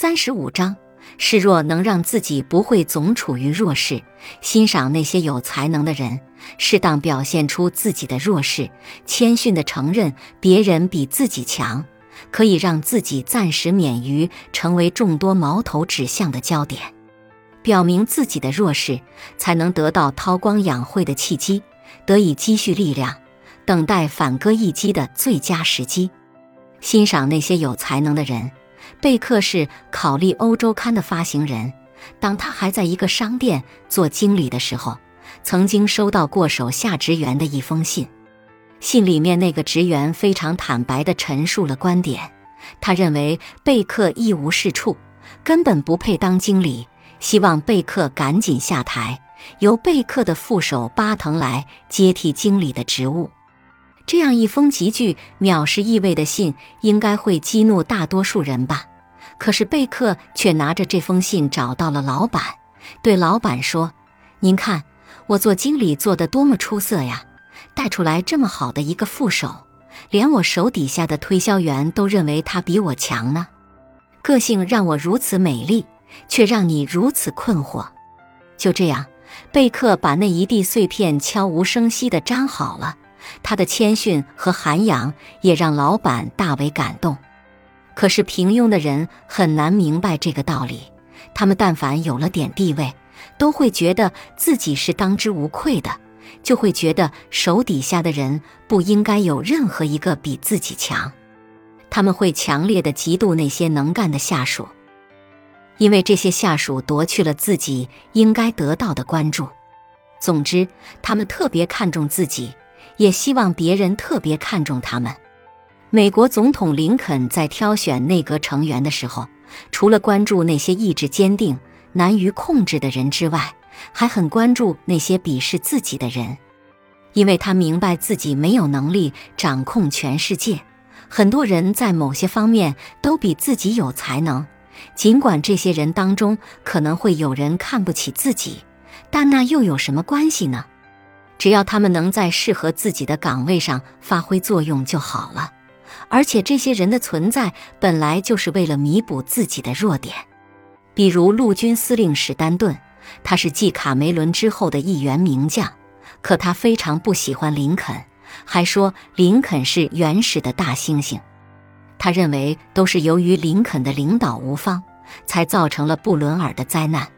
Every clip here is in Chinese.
三十五章：示弱能让自己不会总处于弱势。欣赏那些有才能的人，适当表现出自己的弱势，谦逊地承认别人比自己强，可以让自己暂时免于成为众多矛头指向的焦点。表明自己的弱势，才能得到韬光养晦的契机，得以积蓄力量，等待反戈一击的最佳时机。欣赏那些有才能的人。贝克是考利欧周刊的发行人。当他还在一个商店做经理的时候，曾经收到过手下职员的一封信。信里面那个职员非常坦白地陈述了观点，他认为贝克一无是处，根本不配当经理，希望贝克赶紧下台，由贝克的副手巴腾来接替经理的职务。这样一封极具藐视意味的信，应该会激怒大多数人吧？可是贝克却拿着这封信找到了老板，对老板说：“您看，我做经理做得多么出色呀！带出来这么好的一个副手，连我手底下的推销员都认为他比我强呢。个性让我如此美丽，却让你如此困惑。”就这样，贝克把那一地碎片悄无声息地粘好了。他的谦逊和涵养也让老板大为感动。可是平庸的人很难明白这个道理。他们但凡有了点地位，都会觉得自己是当之无愧的，就会觉得手底下的人不应该有任何一个比自己强。他们会强烈的嫉妒那些能干的下属，因为这些下属夺去了自己应该得到的关注。总之，他们特别看重自己。也希望别人特别看重他们。美国总统林肯在挑选内阁成员的时候，除了关注那些意志坚定、难于控制的人之外，还很关注那些鄙视自己的人，因为他明白自己没有能力掌控全世界。很多人在某些方面都比自己有才能，尽管这些人当中可能会有人看不起自己，但那又有什么关系呢？只要他们能在适合自己的岗位上发挥作用就好了，而且这些人的存在本来就是为了弥补自己的弱点。比如陆军司令史丹顿，他是继卡梅伦之后的一员名将，可他非常不喜欢林肯，还说林肯是原始的大猩猩。他认为都是由于林肯的领导无方，才造成了布伦尔的灾难。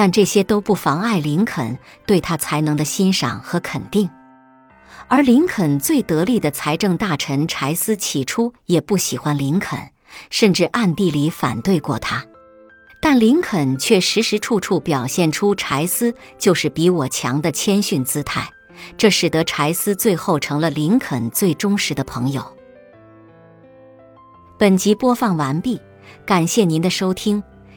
但这些都不妨碍林肯对他才能的欣赏和肯定，而林肯最得力的财政大臣柴斯起初也不喜欢林肯，甚至暗地里反对过他。但林肯却时时处处表现出柴斯就是比我强的谦逊姿态，这使得柴斯最后成了林肯最忠实的朋友。本集播放完毕，感谢您的收听。